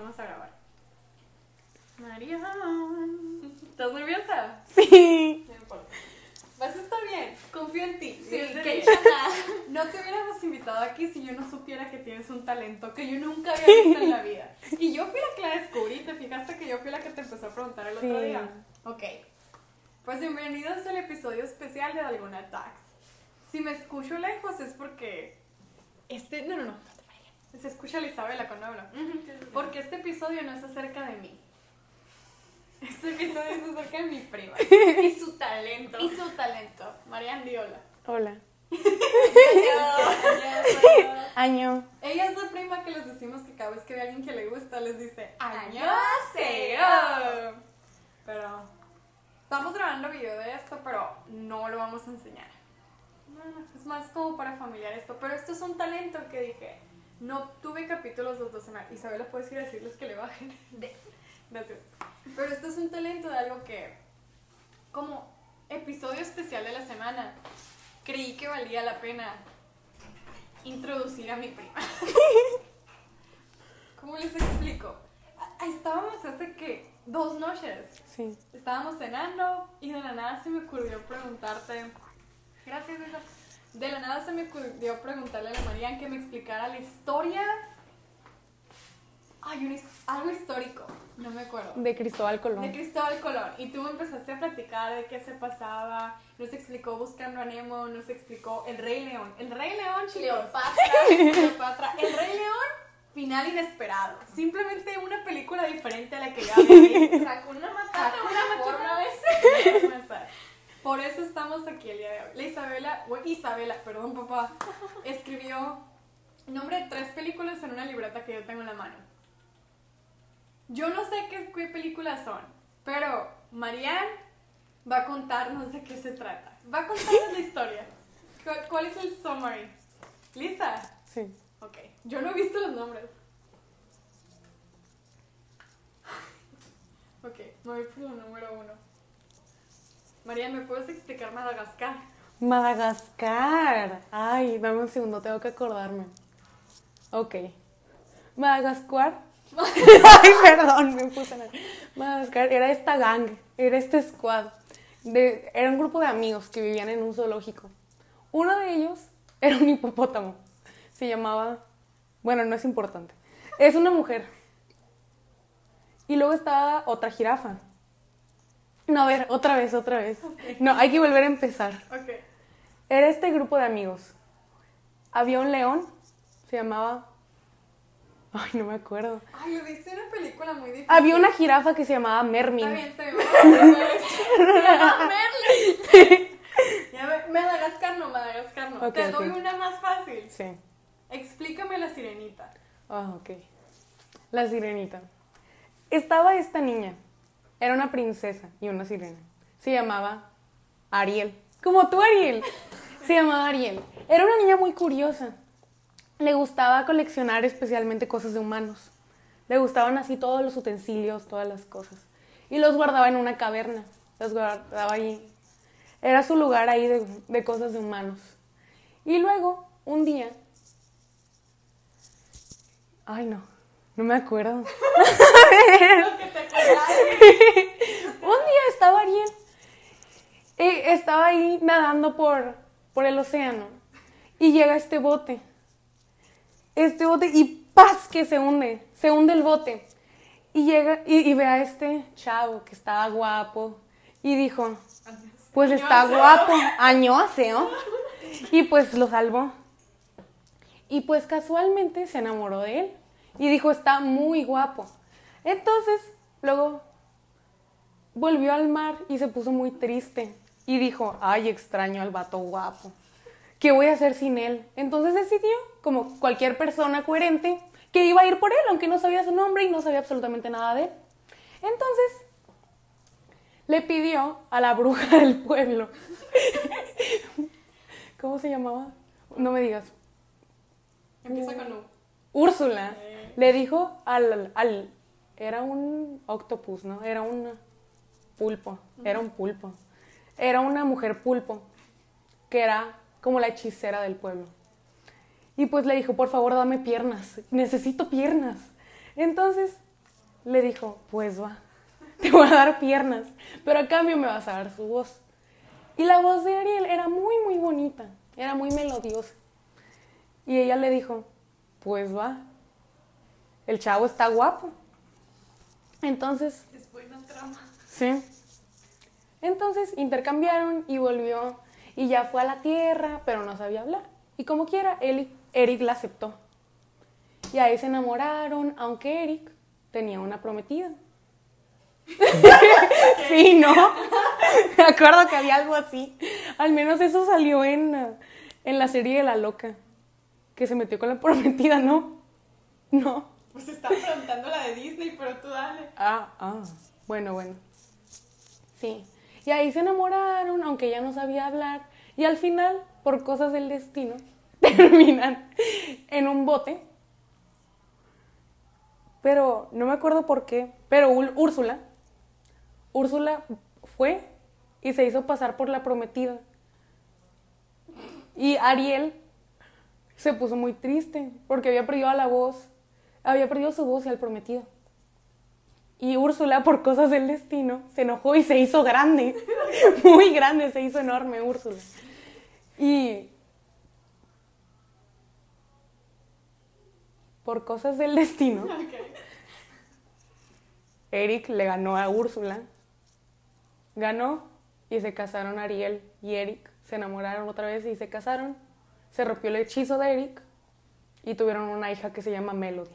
empezamos a grabar. María. ¿Estás nerviosa? Sí. No importa. Vas a estar bien. Confío en ti. Sí, que- chata. No te hubiéramos invitado aquí si yo no supiera que tienes un talento que yo nunca había visto en la vida. Y yo fui la que la descubrí. ¿Te fijaste que yo fui la que te empezó a preguntar el otro Sí. día? Ok. Pues bienvenidos al episodio especial de Alguna Tax. Si me escucho lejos es porque. Este. No, no, no. Se escucha a Isabela cuando hablo. Porque este episodio no es acerca de mí. Este episodio es acerca de mi prima. Y su talento. Y su talento. Marian Diola. Hola. Año. Ella es la prima que les decimos que cada vez que ve a alguien que le gusta les dice. ¡Annyeonghaseyo! Pero estamos grabando video de esto, pero no lo vamos a enseñar. No, es más como para familiar esto. Pero esto es un talento que dije. No tuve capítulos los dos semanas. Isabela, ¿puedes ir a decirles que le bajen? De- Gracias. Pero esto es un talento de algo que, como episodio especial de la semana, creí que valía la pena introducir a mi prima. ¿Cómo les explico? Estábamos hace que dos noches. Sí. Estábamos cenando y de la nada se me ocurrió preguntarte. Gracias, Isa. De la nada se me ocurrió preguntarle a la Marian que me explicara la historia. Ay, un algo histórico. No me acuerdo. De Cristóbal De Colón. Cristóbal Colón. Y tú me empezaste a platicar de qué se pasaba. Nos explicó Buscando a Nemo. Nos explicó El Rey León. El Rey León, chicos. Cleopatra. Cleopatra. El Rey León, final inesperado. Simplemente una película diferente a la que ya había visto. Hakuna Matata, una forma Matata. Por eso estamos aquí el día de hoy. La Isabela, o Isabela, perdón papá, escribió nombre de tres películas en una libreta que yo tengo en la mano. Yo no sé qué, qué películas son, pero Marianne va a contarnos de qué se trata. Va a contarnos la historia. ¿Cuál, cuál es el summary? ¿Lista? Sí. Ok. Yo no he visto los nombres. Ok, me voy por el número uno. María, ¿me puedes explicar Madagascar? Madagascar. Ay, dame un segundo, tengo que acordarme. Ok. Madagascar. Ay, perdón, me puse mal. Madagascar era esta gang, era este squad. De, era un grupo de amigos que vivían en un zoológico. Uno de ellos era un hipopótamo. Se llamaba. Bueno, no es importante. Es una mujer. Y luego estaba otra jirafa. No, a ver, otra vez, otra vez. No, hay que volver a empezar. Ok. Era este grupo de amigos. Había un león, se llamaba... Ay, no me acuerdo. Ay, lo viste en una película muy difícil. Había una jirafa que se llamaba Mermin. Está bien, está bien. Se Merlin. Ya Madagascar no, Madagascar no. Te doy una más fácil. Sí. Explícame la sirenita. Ah, ok. La sirenita. Estaba esta niña. Era una princesa y una sirena. Se llamaba Ariel. Como tú, Ariel. Se llamaba Ariel. Era una niña muy curiosa. Le gustaba coleccionar especialmente cosas de humanos. Le gustaban así todos los utensilios, todas las cosas. Y los guardaba en una caverna. Los guardaba ahí. Era su lugar ahí de, de cosas de humanos. Y luego, un día... Ay, no. No me acuerdo. Que te. Un día estaba Ariel. eh, estaba ahí nadando por, por el océano. Y llega este bote. Este bote y ¡paz! que se hunde. Se hunde el bote. Y llega y, y ve a este chavo que estaba guapo. Y dijo, pues está guapo. Añoseo. Y pues lo salvó. Y pues casualmente se enamoró de él. Y dijo, está muy guapo. Entonces, luego volvió al mar y se puso muy triste. Y dijo, ay, extraño al vato guapo. ¿Qué voy a hacer sin él? Entonces decidió, como cualquier persona coherente, que iba a ir por él, aunque no sabía su nombre y no sabía absolutamente nada de él. Entonces, le pidió a la bruja del pueblo. ¿Cómo se llamaba? No me digas. Empieza con U. Úrsula le dijo al, al- Era un octopus, ¿no? Era un pulpo. Era un pulpo. Era una mujer pulpo, que era como la hechicera del pueblo. Y pues le dijo, por favor, dame piernas. Necesito piernas. Entonces le dijo, pues va, te voy a dar piernas, pero a cambio me vas a dar su voz. Y la voz de Ariel era muy, muy bonita, era muy melodiosa. Y ella le dijo, pues va, el chavo está guapo. Entonces, Es buena trama. sí. Entonces intercambiaron y volvió y ya fue a la tierra, pero no sabía hablar. Y como quiera, él, Eric la aceptó. Y ahí se enamoraron, aunque Eric tenía una prometida. sí, ¿no? Me acuerdo que había algo así. Al menos eso salió en, en la serie de La Loca. Que se metió con la prometida, ¿no? No. Pues estaba preguntando la de Disney, pero tú dale. Ah, ah. Bueno, bueno. Sí. Y ahí se enamoraron, aunque ella no sabía hablar. Y al final, por cosas del destino, terminan en un bote. Pero no me acuerdo por qué. Pero Ul- Úrsula, Úrsula fue y se hizo pasar por la prometida. Y Ariel se puso muy triste porque había perdido a la voz, había perdido su voz y al prometido. Y Úrsula, por cosas del destino, se enojó y se hizo grande. Muy grande, se hizo enorme Úrsula. Y por cosas del destino. Eric le ganó a Úrsula. Ganó y se casaron Ariel y Eric. Se enamoraron otra vez y se casaron. Se rompió el hechizo de Eric y tuvieron una hija que se llama Melody.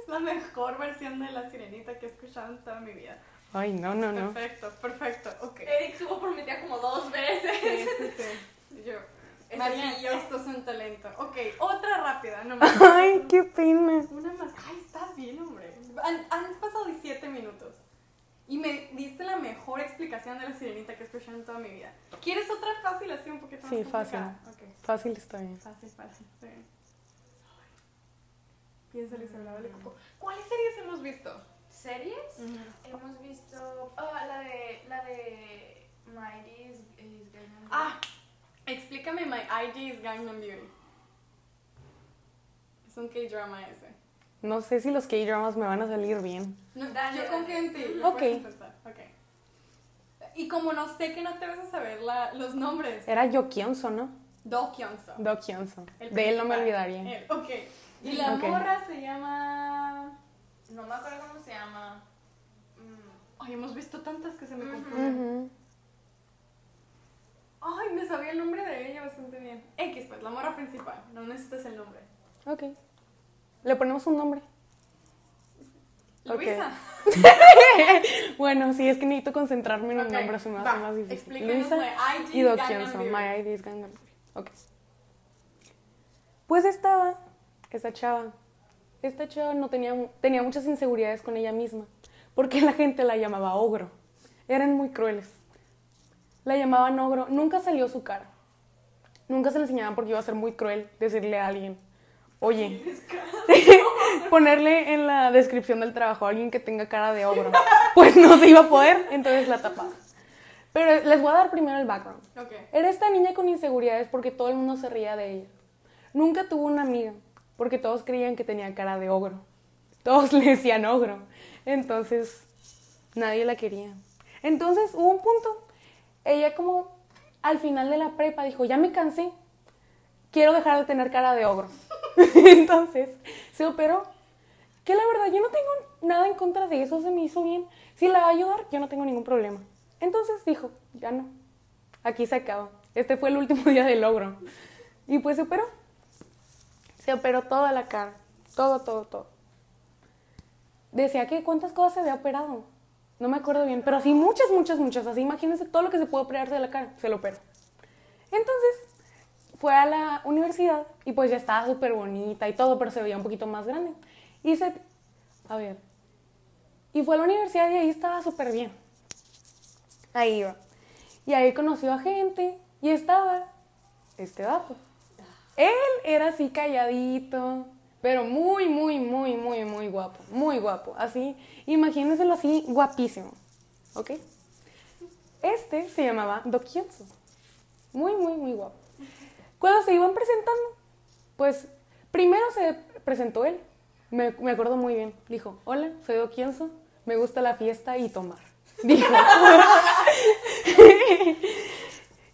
Es la mejor versión de la sirenita que he escuchado en toda mi vida. Ay, no, no, no. Perfecto, perfecto. Ok. Eric tuvo prometida como dos veces. Sí, sí, sí. Yo. María, esto es un talento. Ok, otra rápida, no más. Ay, qué pena. Una más. Ay, estás bien, hombre. Han, han pasado 17 minutos. Y me diste la mejor explicación de la sirenita que he escuchado en toda mi vida. ¿Quieres otra fácil así un poquito más Sí, fácil. complicada? Ok, Fácil está bien. fácil, fácil. está bien. Piénsale sobre la vale coco. ¿Cuáles series hemos visto? ¿Series? Hemos visto. Ah, la de. La de. Mighty is, is Gangnam Ah, explícame My IG is Gangnam Beauty. Es un K-drama ese. No sé si los K-dramas me van a salir bien. No, yo confío en ti. Ok. Lo puedes intentar. Ok. Y como no sé que no te vas a saber la- los nombres. Era Yo Kyonso, ¿no? Do Kyonso. Do Kyonso. El De él no me olvidaría. Él, Ok. Y la morra se llama. No me acuerdo cómo se llama. Mm, Ay, hemos visto tantas que se me confunden. Ay, me sabía el nombre de ella bastante bien. X, pues, la morra principal. No necesitas el nombre. Ok. Le ponemos un nombre. Luisa. Bueno, sí, es que necesito concentrarme en el nombre, se me va. hace más difícil. Explícanos Luisa y Do Gangnam Kyonso. Beauty. My ID is Gangnam. Ok. Pues estaba esta chava. Esta chava no tenía, tenía muchas inseguridades con ella misma, porque la gente la llamaba ogro. Eran muy crueles. La llamaban ogro. Nunca salió su cara. Nunca se le enseñaban porque iba a ser muy cruel decirle a alguien, oye, ponerle en la descripción del trabajo a alguien que tenga cara de ogro. Pues no se iba a poder, entonces la tapaba. Pero les voy a dar primero el background. Ok. Era esta niña con inseguridades porque todo el mundo se reía de ella. Nunca tuvo una amiga porque todos creían que tenía cara de ogro. Todos le decían ogro. Entonces, nadie la quería. Entonces, hubo un punto. Ella como al final de la prepa dijo, ya me cansé. Quiero dejar de tener cara de ogro. Entonces, se operó. Que la verdad, yo no tengo nada en contra de eso, se me hizo bien. Si la va a ayudar, yo no tengo ningún problema. Entonces dijo, ya no. Aquí se acaba. Este fue el último día del logro. Y pues se operó. Se operó toda la cara. Todo, todo, todo. Decía que cuántas cosas se había operado. No me acuerdo bien, pero sí muchas, muchas, muchas. Así imagínense todo lo que se puede operarse de la cara. Se lo operó. Entonces fue a la universidad y pues ya estaba súper bonita y todo, pero se veía un poquito más grande. Y se... A ver. Y fue a la universidad y ahí estaba súper bien. Ahí iba. Y ahí conoció a gente y estaba este dato. Él era así calladito, pero muy, muy, muy, muy, muy guapo. Muy guapo. Así, imagínenselo así, guapísimo. ¿Ok? Este se llamaba Do Kyunso. Muy, muy, muy guapo. Cuando se iban presentando, pues primero se presentó él. Me, me acuerdo muy bien. Dijo, hola, soy Doquienzo, me gusta la fiesta y tomar. Dijo.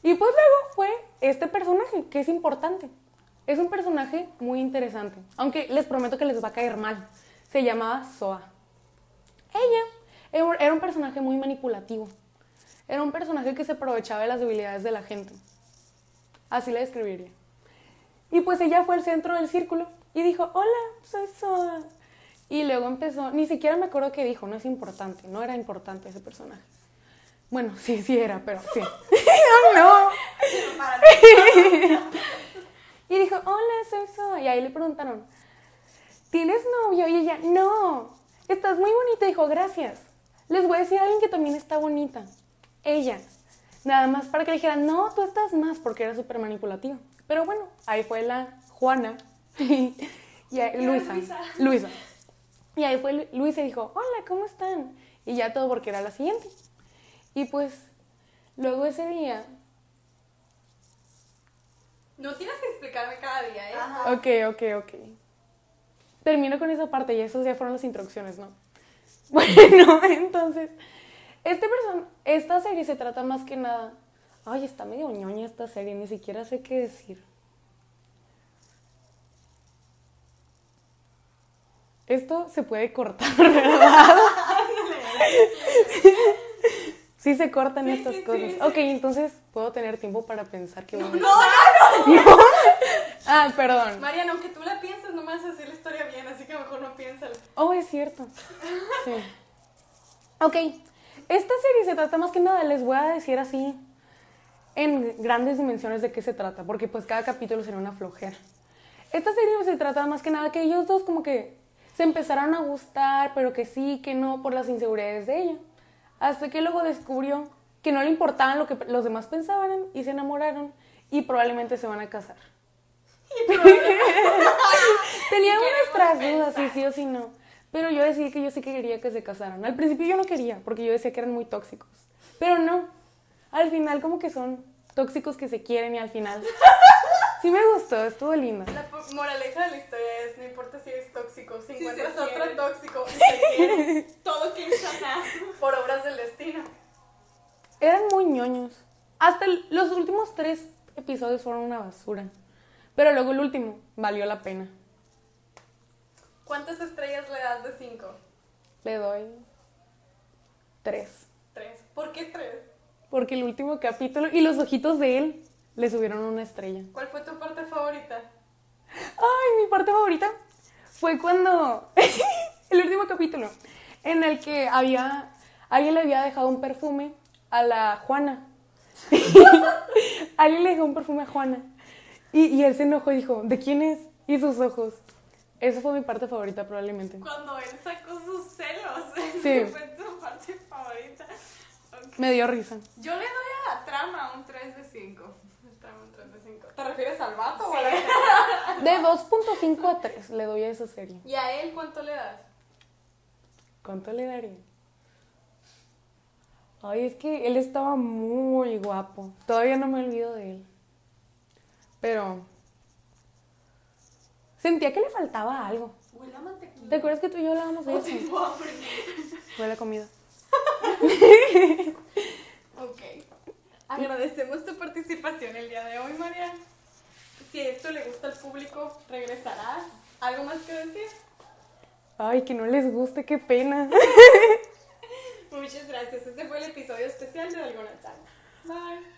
y pues luego fue este personaje, que es importante. Es un personaje muy interesante, aunque les prometo que les va a caer mal. Se llamaba Soa. Ella era un personaje muy manipulativo. Era un personaje que se aprovechaba de las debilidades de la gente. Así la describiría. Y pues ella fue al centro del círculo y dijo, hola, soy Soa. Y luego empezó, ni siquiera me acuerdo qué dijo, no es importante, no era importante ese personaje. Bueno, sí, sí era, pero sí. no. y dijo, hola, soy Soa. Y ahí le preguntaron, ¿tienes novio? Y ella, no, estás muy bonita. Dijo, gracias. Les voy a decir a alguien que también está bonita. Ella. Nada más para que le dijeran, no, tú estás más, porque era súper manipulativa. Pero bueno, ahí fue la Juana y Luisa, Luisa. Y ahí fue Luisa y dijo, hola, ¿cómo están? Y ya todo porque era la siguiente. Y pues, luego ese día... No tienes que explicarme cada día, ¿eh? Ok, ok, ok. Termino con esa parte y esas ya fueron las introducciones, ¿no? Bueno, entonces, este person esta serie se trata más que nada... Ay, está medio ñoña esta serie, ni siquiera sé qué decir. Esto se puede cortar, ¿verdad? sí se cortan estas cosas. ok, entonces puedo tener tiempo para pensar que no, no, no, Ah, perdón. Mariana, aunque tú la pienses, no me vas a hacer la historia bien, así que mejor no piénsala. Oh, es cierto. Sí. Ok, esta serie se trata más que nada, les voy a decir así, en grandes dimensiones de qué se trata, porque pues cada capítulo será una flojera. Esta serie se trata más que nada que ellos dos como que se empezaron a gustar, pero que sí, que no, por las inseguridades de ella. Hasta que luego descubrió que no le importaban lo que los demás pensaban y se enamoraron y probablemente se van a casar. Tenía unas dudas, si sí o si no. Pero yo decía que yo sí que quería que se casaran. Al principio yo no quería, porque yo decía que eran muy tóxicos. Pero no. Al final como que son tóxicos que se quieren y al final Sí me gustó, estuvo linda. La moraleja de la historia es, no importa si eres tóxico, si encuentras otro tóxico y se quiere, todo que por obras del destino. Eran muy ñoños. Hasta los últimos tres episodios fueron una basura. Pero luego el último valió la pena. ¿Cuántas estrellas le das de cinco? Le doy tres. ¿Tres? ¿Por qué tres? Porque el último capítulo y los ojitos de él le subieron una estrella. ¿Cuál fue tu parte favorita? Ay, mi parte favorita fue cuando el último capítulo en el que había alguien le había dejado un perfume a la Juana. alguien le dejó un perfume a Juana. Y, y él se enojó y dijo, ¿de quién es? Y sus ojos. Esa fue mi parte favorita probablemente. Cuando él sacó sus celos. Sí. fue tu parte favorita. Me dio risa. Yo le doy a la trama un 3 de 5. ¿Te refieres al vato o a la De 2.5 a 3 le doy a esa serie. ¿Y a él cuánto le das? ¿Cuánto le daría? Ay, es que él estaba muy guapo. Todavía no me olvido de él. Pero sentía que le faltaba algo. Huele a mantequilla. ¿Te acuerdas que tú y yo hablábamos de oh, eso? Huele a comida. ok. Agradecemos tu participación el día de hoy, María. Si esto le gusta al público, regresarás. ¿Algo más que decir? Ay, que no les guste, qué pena. Muchas gracias. Este fue el episodio especial de Alguna Chance. Bye.